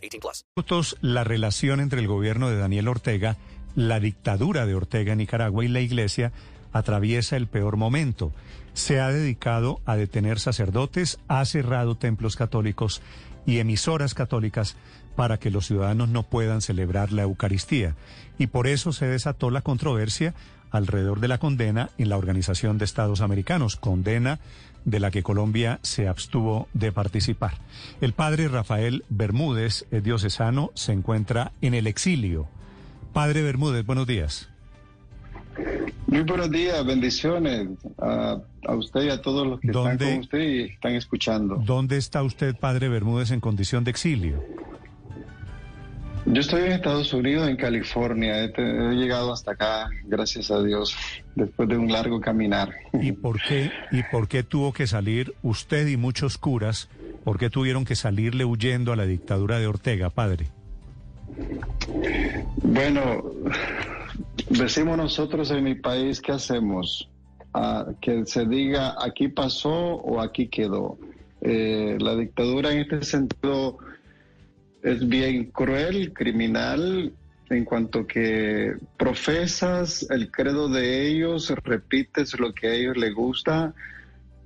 18 plus. minutos la relación entre el gobierno de Daniel Ortega, la dictadura de Ortega en Nicaragua y la Iglesia atraviesa el peor momento. Se ha dedicado a detener sacerdotes, ha cerrado templos católicos y emisoras católicas para que los ciudadanos no puedan celebrar la Eucaristía. Y por eso se desató la controversia alrededor de la condena en la Organización de Estados Americanos, condena de la que Colombia se abstuvo de participar. El padre Rafael Bermúdez, es diocesano, se encuentra en el exilio. Padre Bermúdez, buenos días. Muy buenos días, bendiciones a, a usted y a todos los que están ¿Dónde- con usted y están escuchando. ¿Dónde está usted, padre Bermúdez, en condición de exilio? Yo estoy en Estados Unidos, en California. He, llegado hasta acá, gracias a Dios, después de un largo caminar. ¿Y por qué, y por qué tuvo que salir usted y muchos curas? ¿Por qué tuvieron que salirle huyendo a la dictadura de Ortega, padre? Bueno, decimos nosotros en mi país, ¿qué hacemos? Ah, que se diga aquí pasó o aquí quedó. Eh, la dictadura en este sentido es bien cruel, criminal, en cuanto que profesas el credo de ellos, repites lo que a ellos les gusta,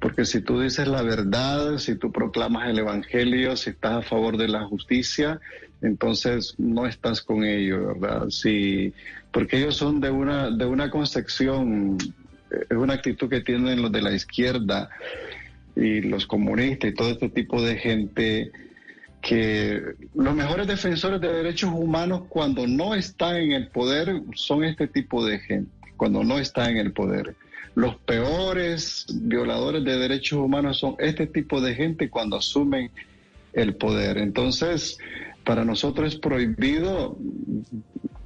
porque si tú dices la verdad, si tú proclamas el evangelio, si estás a favor de la justicia, entonces no estás con ellos, ¿verdad? Si, porque ellos son de una, de una concepción, es una actitud que tienen los de la izquierda y los comunistas y todo este tipo de gente que los mejores defensores de derechos humanos cuando no están en el poder son este tipo de gente, cuando no están en el poder. Los peores violadores de derechos humanos son este tipo de gente cuando asumen el poder. Entonces, para nosotros es prohibido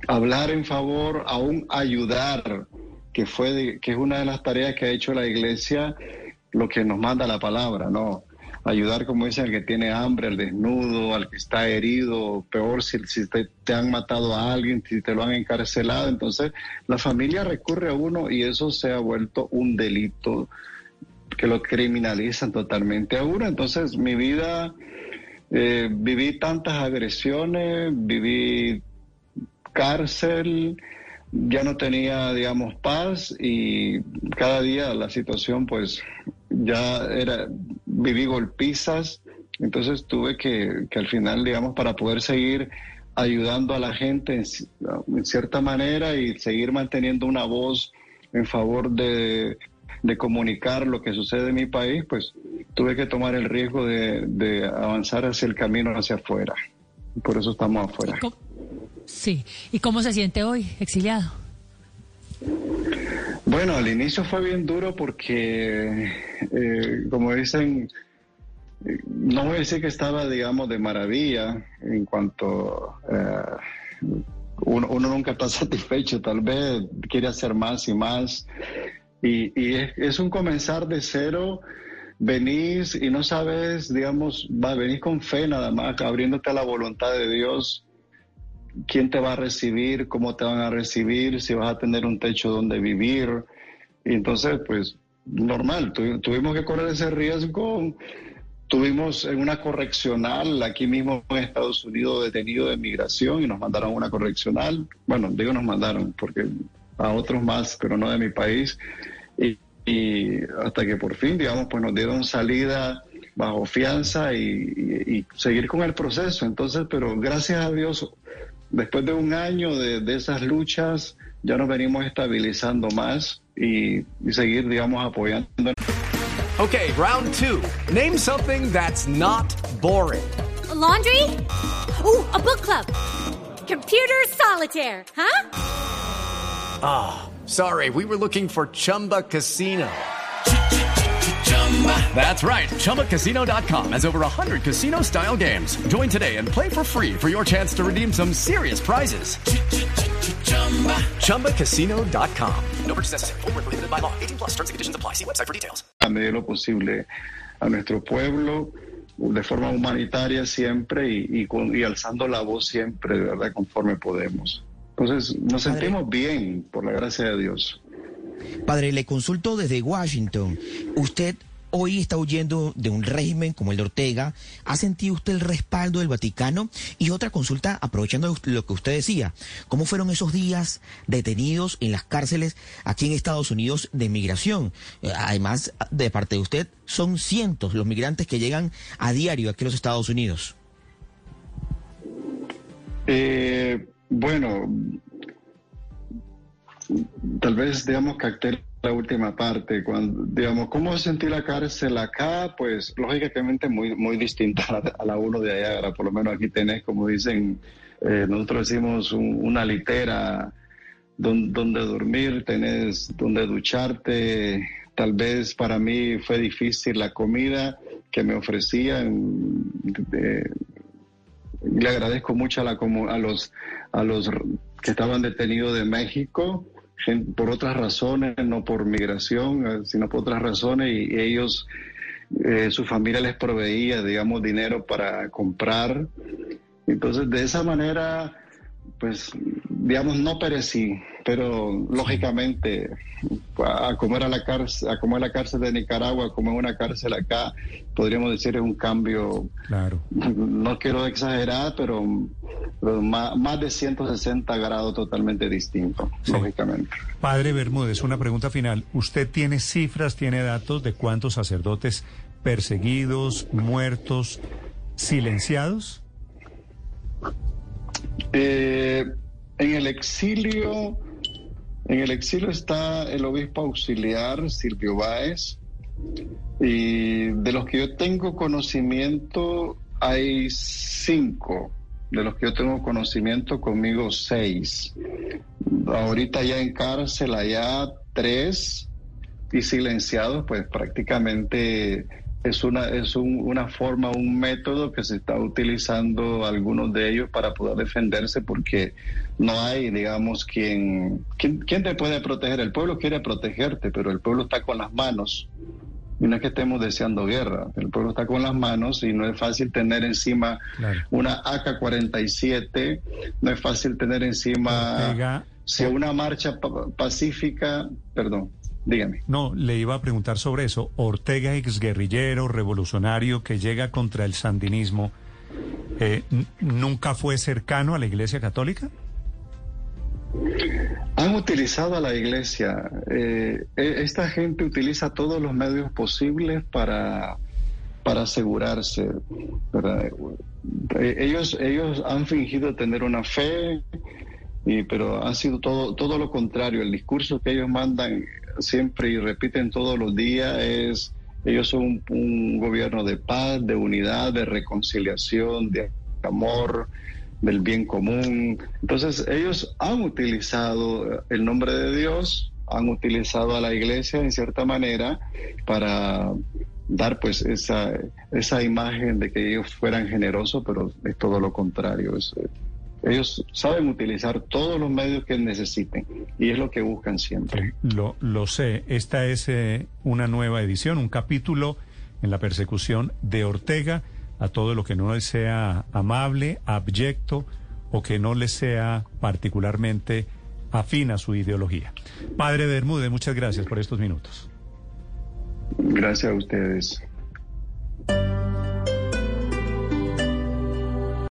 hablar en favor, aún ayudar, que fue que es una de las tareas que ha hecho la iglesia, lo que nos manda la palabra, ¿no? Ayudar, como dicen, al que tiene hambre, al desnudo, al que está herido, peor si, si te, han matado a alguien, si te lo han encarcelado. Entonces, la familia recurre a uno y eso se ha vuelto un delito que lo criminalizan totalmente a uno. Entonces, mi vida, eh, viví tantas agresiones, viví cárcel, ya no tenía, digamos, paz y cada día la situación, pues, ya era, viví golpizas, entonces tuve que, que al final, digamos, para poder seguir ayudando a la gente en, en cierta manera y seguir manteniendo una voz en favor de, de comunicar lo que sucede en mi país, pues tuve que tomar el riesgo de, de avanzar hacia el camino hacia afuera. Por eso estamos afuera. ¿Cómo- Sí. ¿Y cómo se siente hoy, exiliado? Bueno, al inicio fue bien duro porque, eh, como dicen, no voy a decir que estaba, digamos, de maravilla en cuanto eh, uno, uno nunca está satisfecho, tal vez quiere hacer más y más. Y, y es, es un comenzar de cero, venís y no sabes, digamos, va, venís con fe nada más, abriéndote a la voluntad de Dios quién te va a recibir, cómo te van a recibir, si vas a tener un techo donde vivir. Y entonces, pues, normal, tu- tuvimos que correr ese riesgo. Tuvimos una correccional aquí mismo en Estados Unidos detenido de migración y nos mandaron una correccional. Bueno, digo nos mandaron porque a otros más, pero no de mi país. Y, hasta que por fin, digamos, pues nos dieron salida bajo fianza y seguir con el proceso. Entonces, pero gracias a Dios, después de un año de, de esas luchas, ya nos venimos estabilizando más y, y seguir, digamos, apoyando. Okay, round two. Name something that's not boring. A laundry? Ooh, a book club. Computer solitaire, huh? Sorry, we were looking for Chumba Casino. That's right. ChumbaCasino.com has over 100 casino style games. Join today and play for free for your chance to redeem some serious prizes. ChumbaCasino.com. No purchase necessary. Void where prohibited by law. 18 plus terms and conditions apply. See website for details. a medida de lo posible a nuestro pueblo de forma humanitaria siempre y, y con- y alzando la voz siempre, de verdad, conforme podemos. Entonces, nos Padre. sentimos bien, por la gracia de Dios. Padre, le consulto desde Washington. Usted hoy está huyendo de un régimen como el de Ortega. ¿Ha sentido usted el respaldo del Vaticano? Y otra consulta, aprovechando lo que usted decía. ¿Cómo fueron esos días detenidos en las cárceles aquí en Estados Unidos de migración? Eh, Además, de parte de usted, son cientos los migrantes que llegan a diario aquí a los Estados Unidos. Eh, bueno, tal vez, digamos, capté la última parte. Cuando, digamos, ¿cómo sentí la cárcel acá? Pues, lógicamente, muy, muy distinta a la, a la uno de allá. Ahora, Por lo menos aquí tenés, como dicen, eh, nosotros decimos un- una litera don- donde dormir, tenés donde ducharte. Tal vez para mí fue difícil la comida que me ofrecían. de- le agradezco mucho a, la, a, los, a los que estaban detenidos de México por otras razones, no por migración, eh, sino por otras razones, y, ellos, eh, su familia les proveía, digamos, dinero para comprar. Entonces, de esa manera, pues, digamos, no perecí, pero lógicamente, a comer a la cárcel, a comer la cárcel de Nicaragua, a comer una cárcel acá, podríamos decir es un cambio Claro. no quiero exagerar, pero, pero más, más de 160 grados totalmente distinto, Sí. lógicamente. Padre Bermúdez, una pregunta final. ¿Usted tiene cifras, tiene datos de cuántos sacerdotes perseguidos, muertos, silenciados? Eh, en el exilio, en el exilio está el obispo auxiliar Silvio Báez, y de los que yo tengo conocimiento hay cinco, de los que yo tengo conocimiento conmigo seis. Ahorita ya en cárcel allá tres y silenciados, pues prácticamente es una es un- una forma, un método que se está utilizando algunos de ellos para poder defenderse porque no hay, digamos, quien, quien, quien te puede proteger. El pueblo quiere protegerte, pero el pueblo está con las manos. Y no es que estemos deseando guerra, el pueblo está con las manos y no es fácil tener encima Claro. una AK-47, no es fácil tener encima... Ortega, Si una marcha pa- pacífica, perdón, dígame. no, le iba a preguntar sobre eso. Ortega, exguerrillero, revolucionario que llega contra el sandinismo, eh, ¿nunca fue cercano a la Iglesia Católica? Han utilizado a la iglesia. eh, e- esta gente utiliza todos los medios posibles para, para asegurarse. ¿verdad? Eh, ellos, ellos han fingido tener una fe, y, pero ha sido todo, todo lo contrario. El discurso que ellos mandan siempre y repiten todos los días es, ellos son un, gobierno de paz, de unidad, de reconciliación, de amor, del bien común. Entonces ellos han utilizado el nombre de Dios, han utilizado a la iglesia en cierta manera para dar pues esa, esa imagen de que ellos fueran generosos, pero es todo lo contrario. Ellos saben utilizar todos los medios que necesiten y es lo que buscan siempre. Lo, lo sé. Esta es eh, una nueva edición, un capítulo en la persecución de Ortega a todo lo que no le sea amable, abyecto o que no le sea particularmente afín a su ideología. Padre Bermúdez, muchas gracias por estos minutos. Gracias a ustedes.